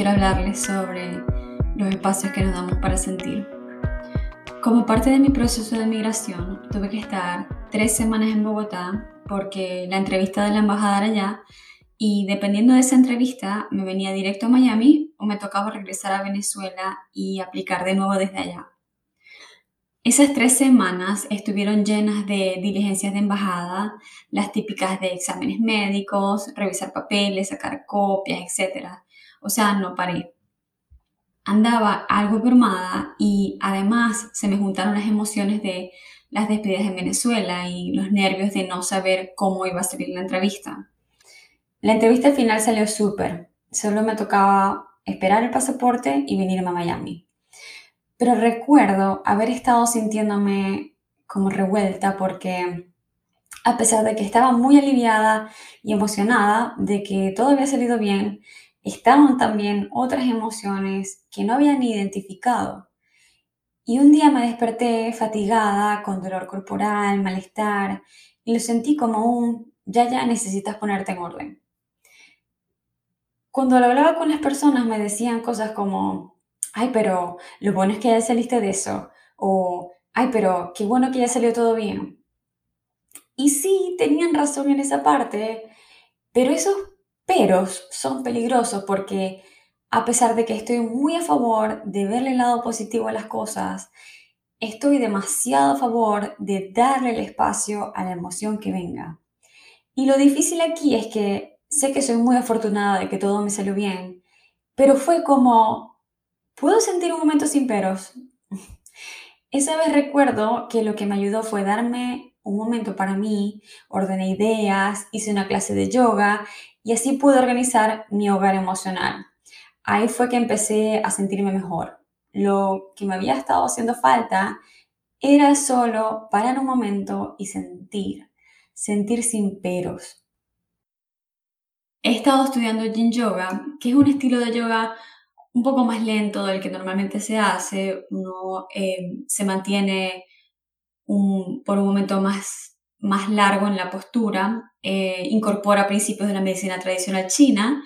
quiero hablarles sobre los espacios que nos damos para sentir. Como parte de mi proceso de migración, tuve que estar tres semanas en Bogotá porque la entrevista de la embajada era allá y dependiendo de esa entrevista me venía directo a Miami o me tocaba regresar a Venezuela y aplicar de nuevo desde allá. Esas tres semanas estuvieron llenas de diligencias de embajada, las típicas de exámenes médicos, revisar papeles, sacar copias, etc. O sea, no paré. Andaba algo brumada y además se me juntaron las emociones de las despedidas en Venezuela y los nervios de no saber cómo iba a salir la entrevista. La entrevista final salió súper. Solo me tocaba esperar el pasaporte y venirme a Miami. Pero recuerdo haber estado sintiéndome como revuelta porque a pesar de que estaba muy aliviada y emocionada de que todo había salido bien, estaban también otras emociones que no habían identificado. Y un día me desperté fatigada, con dolor corporal, malestar, y lo sentí como un ya ya necesitas ponerte en orden. Cuando lo hablaba con las personas me decían cosas como, ay, pero lo bueno es que ya saliste de eso, o, ay, pero qué bueno que ya salió todo bien. Y sí, tenían razón en esa parte, pero esos peros son peligrosos porque a pesar de que estoy muy a favor de verle el lado positivo a las cosas, estoy demasiado a favor de darle el espacio a la emoción que venga. Y lo difícil aquí es que sé que soy muy afortunada de que todo me salió bien, pero fue como ¿Puedo sentir un momento sin peros? Esa vez recuerdo que lo que me ayudó fue darme un momento para mí, ordené ideas, hice una clase de yoga y así pude organizar mi hogar emocional. Ahí fue que empecé a sentirme mejor. Lo que me había estado haciendo falta era solo parar un momento y sentir, sentir sin peros. He estado estudiando Yin Yoga, que es un estilo de yoga un poco más lento del que normalmente se hace, uno eh, se mantiene por un momento más, más largo en la postura, eh, incorpora principios de la medicina tradicional china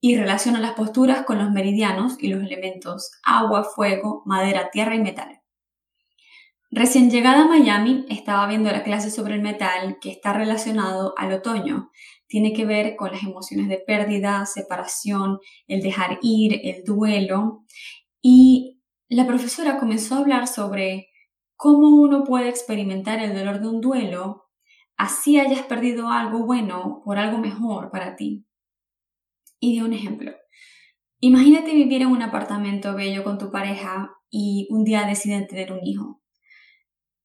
y relaciona las posturas con los meridianos y los elementos agua, fuego, madera, tierra y metal. Recién llegada a Miami estaba viendo la clase sobre el metal que está relacionado al otoño tiene que ver con las emociones de pérdida, separación, el dejar ir, el duelo. Y la profesora comenzó a hablar sobre cómo uno puede experimentar el dolor de un duelo así hayas perdido algo bueno por algo mejor para ti. Y dio un ejemplo. Imagínate vivir en un apartamento bello con tu pareja y un día deciden tener un hijo.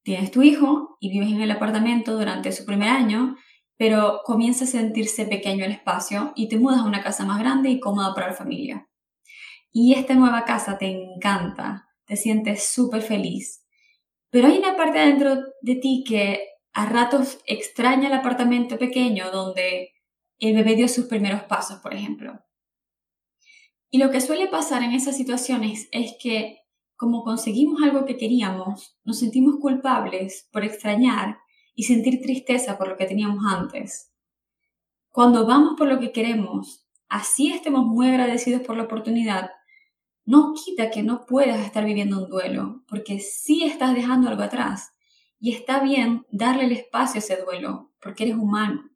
Tienes tu hijo y vives en el apartamento durante su primer año pero comienza a sentirse pequeño el espacio y te mudas a una casa más grande y cómoda para la familia. Y esta nueva casa te encanta, te sientes súper feliz. Pero hay una parte dentro de ti que a ratos extraña el apartamento pequeño donde el bebé dio sus primeros pasos, por ejemplo. Y lo que suele pasar en esas situaciones es que como conseguimos algo que queríamos, nos sentimos culpables por extrañar y sentir tristeza por lo que teníamos antes. Cuando vamos por lo que queremos, así estemos muy agradecidos por la oportunidad, no quita que no puedas estar viviendo un duelo, porque sí estás dejando algo atrás. Y está bien darle el espacio a ese duelo, porque eres humano.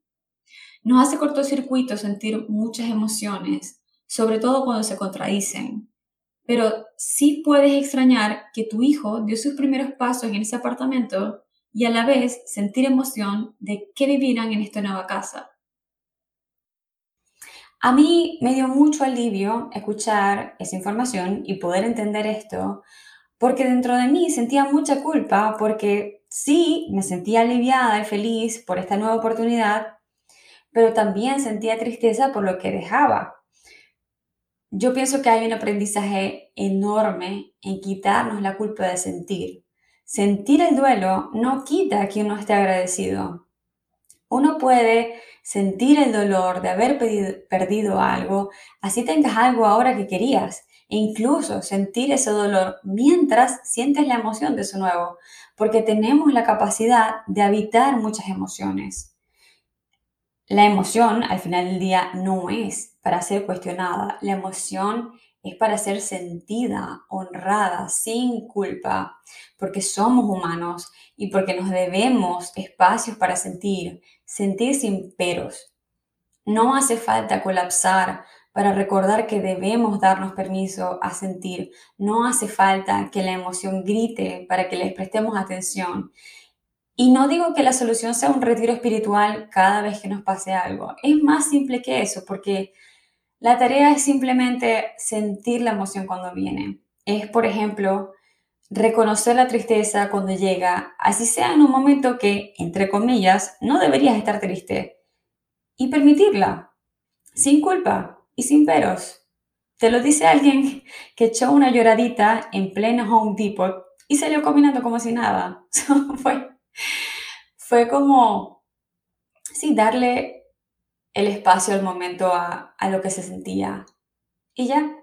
Nos hace cortocircuito sentir muchas emociones, sobre todo cuando se contradicen. Pero sí puedes extrañar que tu hijo dio sus primeros pasos en ese apartamento y a la vez sentir emoción de que vivirán en esta nueva casa. A mí me dio mucho alivio escuchar esa información y poder entender esto, porque dentro de mí sentía mucha culpa, porque sí, me sentía aliviada y feliz por esta nueva oportunidad, pero también sentía tristeza por lo que dejaba. Yo pienso que hay un aprendizaje enorme en quitarnos la culpa de sentir. Sentir el duelo no quita que uno esté agradecido. Uno puede sentir el dolor de haber perdido algo, así tengas algo ahora que querías, e incluso sentir ese dolor mientras sientes la emoción de eso nuevo, porque tenemos la capacidad de habitar muchas emociones. La emoción al final del día no es para ser cuestionada, la emoción es para ser sentida, honrada, sin culpa, porque somos humanos y porque nos debemos espacios para sentir, sentir sin peros. No hace falta colapsar para recordar que debemos darnos permiso a sentir. No hace falta que la emoción grite para que les prestemos atención. Y no digo que la solución sea un retiro espiritual cada vez que nos pase algo. Es más simple que eso, porque la tarea es simplemente sentir la emoción cuando viene. Es, por ejemplo, reconocer la tristeza cuando llega, así sea en un momento que, entre comillas, no deberías estar triste. Y permitirla, sin culpa y sin peros. Te lo dice alguien que echó una lloradita en pleno Home Depot y salió caminando como si nada. fue, fue como, sí, darle el espacio al momento a, a lo que se sentía. Y ya,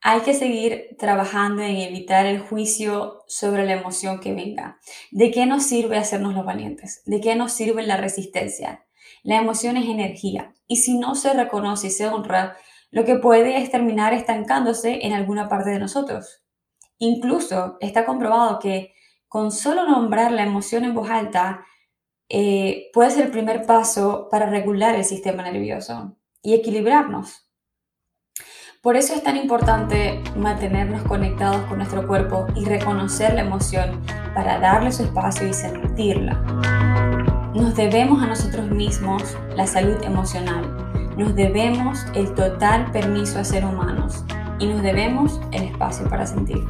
hay que seguir trabajando en evitar el juicio sobre la emoción que venga. ¿De qué nos sirve hacernos los valientes? ¿De qué nos sirve la resistencia? La emoción es energía y si no se reconoce y se honra, lo que puede es terminar estancándose en alguna parte de nosotros. Incluso está comprobado que con solo nombrar la emoción en voz alta eh, puede ser el primer paso para regular el sistema nervioso y equilibrarnos. Por eso es tan importante mantenernos conectados con nuestro cuerpo y reconocer la emoción para darle su espacio y sentirla. Nos debemos a nosotros mismos la salud emocional, nos debemos el total permiso a ser humanos y nos debemos el espacio para sentir.